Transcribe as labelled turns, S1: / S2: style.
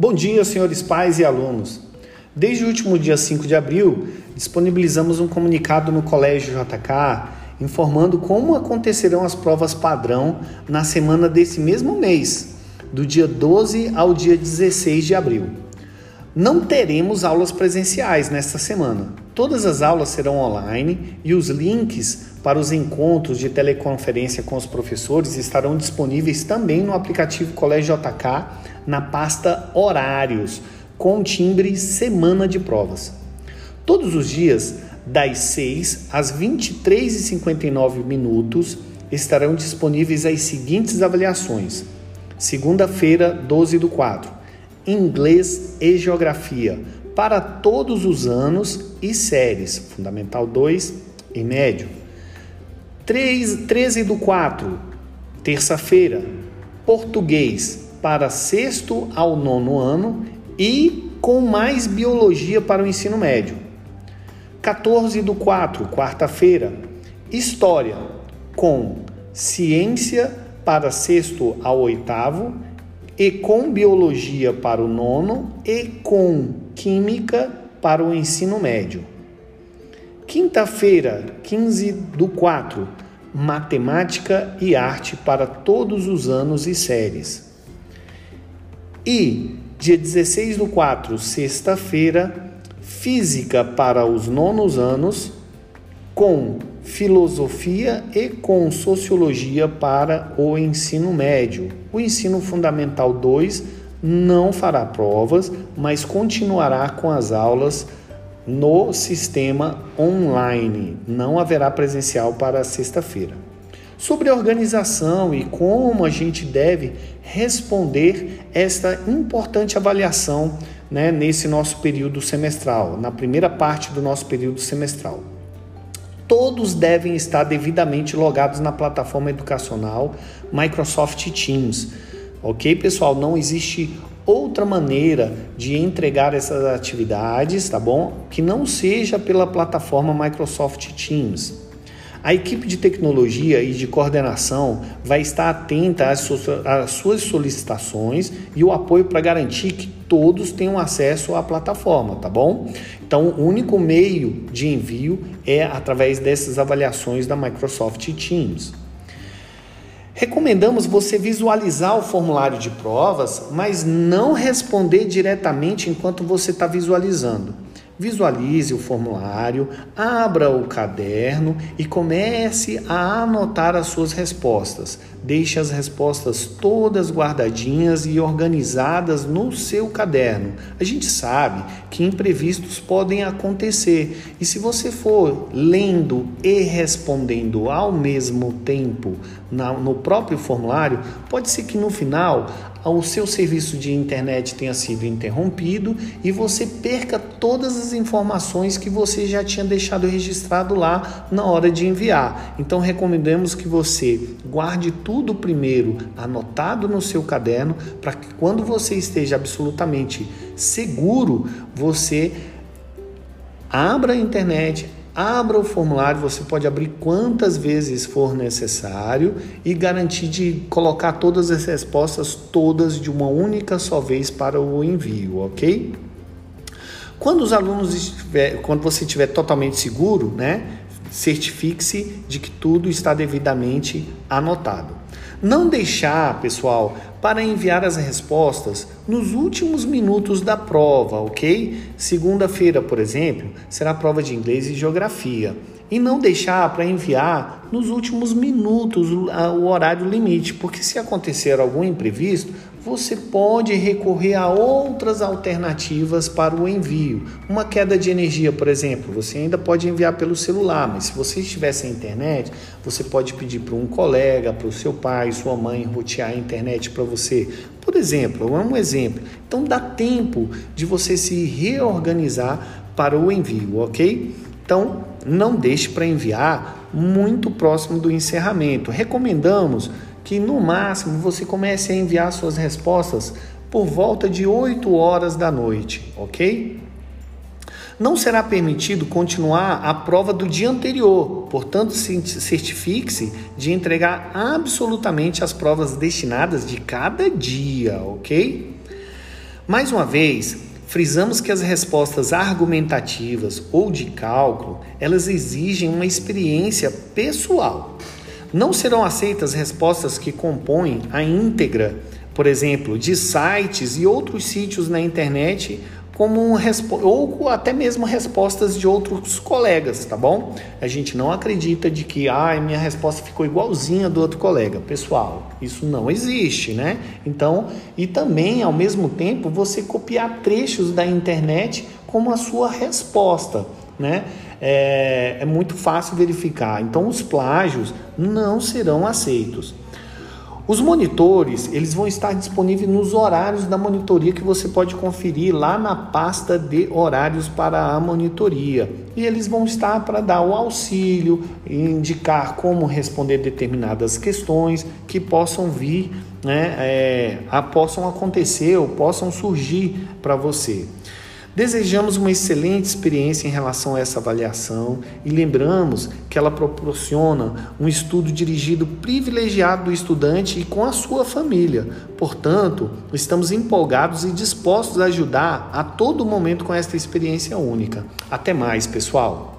S1: Bom dia, senhores pais e alunos. Desde o último dia 5 de abril, disponibilizamos um comunicado no Colégio JK informando como acontecerão as provas padrão na semana desse mesmo mês, do dia 12 ao dia 16 de abril. Não teremos aulas presenciais nesta semana. Todas as aulas serão online e os links para os encontros de teleconferência com os professores estarão disponíveis também no aplicativo Colégio JK na pasta Horários, com timbre Semana de Provas. Todos os dias, das 6 às 23h59 minutos, estarão disponíveis as seguintes avaliações. Segunda-feira, 12 do 4, Inglês e Geografia, para todos os anos e séries, Fundamental 2 e Médio. 3, 13 do 4, terça-feira, Português, para sexto ao nono ano e com mais biologia para o ensino médio. 14 do 4, quarta-feira, História, com ciência para sexto ao oitavo e com biologia para o nono e com química para o ensino médio. Quinta-feira, 15 do 4, matemática e arte para todos os anos e séries. E dia 16 do 4, sexta-feira, física para os nonos anos, com filosofia e com sociologia para o ensino médio. O ensino fundamental 2 não fará provas, mas continuará com as aulas no sistema online. Não haverá presencial para sexta-feira. Sobre a organização e como a gente deve responder esta importante avaliação né, nesse nosso período semestral, na primeira parte do nosso período semestral. Todos devem estar devidamente logados na plataforma educacional Microsoft Teams. Ok, pessoal? Não existe outra maneira de entregar essas atividades, tá bom? Que não seja pela plataforma Microsoft Teams. A equipe de tecnologia e de coordenação vai estar atenta às suas solicitações e o apoio para garantir que todos tenham acesso à plataforma, tá bom? Então, o único meio de envio é através dessas avaliações da Microsoft Teams. Recomendamos você visualizar o formulário de provas, mas não responder diretamente enquanto você está visualizando. Visualize o formulário, abra o caderno e comece a anotar as suas respostas. Deixe as respostas todas guardadinhas e organizadas no seu caderno. A gente sabe que imprevistos podem acontecer e se você for lendo e respondendo ao mesmo tempo no próprio formulário, pode ser que no final o seu serviço de internet tenha sido interrompido e você perca todas as informações que você já tinha deixado registrado lá na hora de enviar. Então recomendamos que você guarde tudo primeiro anotado no seu caderno para que quando você esteja absolutamente seguro, você abra a internet, Abra o formulário, você pode abrir quantas vezes for necessário e garantir de colocar todas as respostas todas de uma única só vez para o envio, ok? Quando os alunos estiver, quando você estiver totalmente seguro, né, certifique-se de que tudo está devidamente anotado. Não deixar, pessoal, para enviar as respostas nos últimos minutos da prova, ok? Segunda-feira, por exemplo, será prova de inglês e geografia. E não deixar para enviar nos últimos minutos o horário limite, porque se acontecer algum imprevisto, você pode recorrer a outras alternativas para o envio. Uma queda de energia, por exemplo, você ainda pode enviar pelo celular, mas se você estiver sem internet, você pode pedir para um colega, para o seu pai, sua mãe rotear a internet para você. Por exemplo, é um exemplo. Então dá tempo de você se reorganizar para o envio, ok? Então não deixe para enviar muito próximo do encerramento. Recomendamos que no máximo você comece a enviar suas respostas por volta de 8 horas da noite, ok? Não será permitido continuar a prova do dia anterior, portanto, certifique-se de entregar absolutamente as provas destinadas de cada dia, ok? Mais uma vez, frisamos que as respostas argumentativas ou de cálculo, elas exigem uma experiência pessoal. Não serão aceitas respostas que compõem a íntegra, por exemplo, de sites e outros sítios na internet como um, ou até mesmo respostas de outros colegas, tá bom? A gente não acredita de que ah, minha resposta ficou igualzinha do outro colega. Pessoal, isso não existe, né? Então, e também ao mesmo tempo você copiar trechos da internet como a sua resposta, né? É, é muito fácil verificar. Então, os plágios não serão aceitos. Os monitores, eles vão estar disponíveis nos horários da monitoria que você pode conferir lá na pasta de horários para a monitoria. E eles vão estar para dar o auxílio, indicar como responder determinadas questões que possam vir, né, é, a, possam acontecer ou possam surgir para você. Desejamos uma excelente experiência em relação a essa avaliação e lembramos que ela proporciona um estudo dirigido privilegiado do estudante e com a sua família. Portanto, estamos empolgados e dispostos a ajudar a todo momento com esta experiência única. Até mais, pessoal!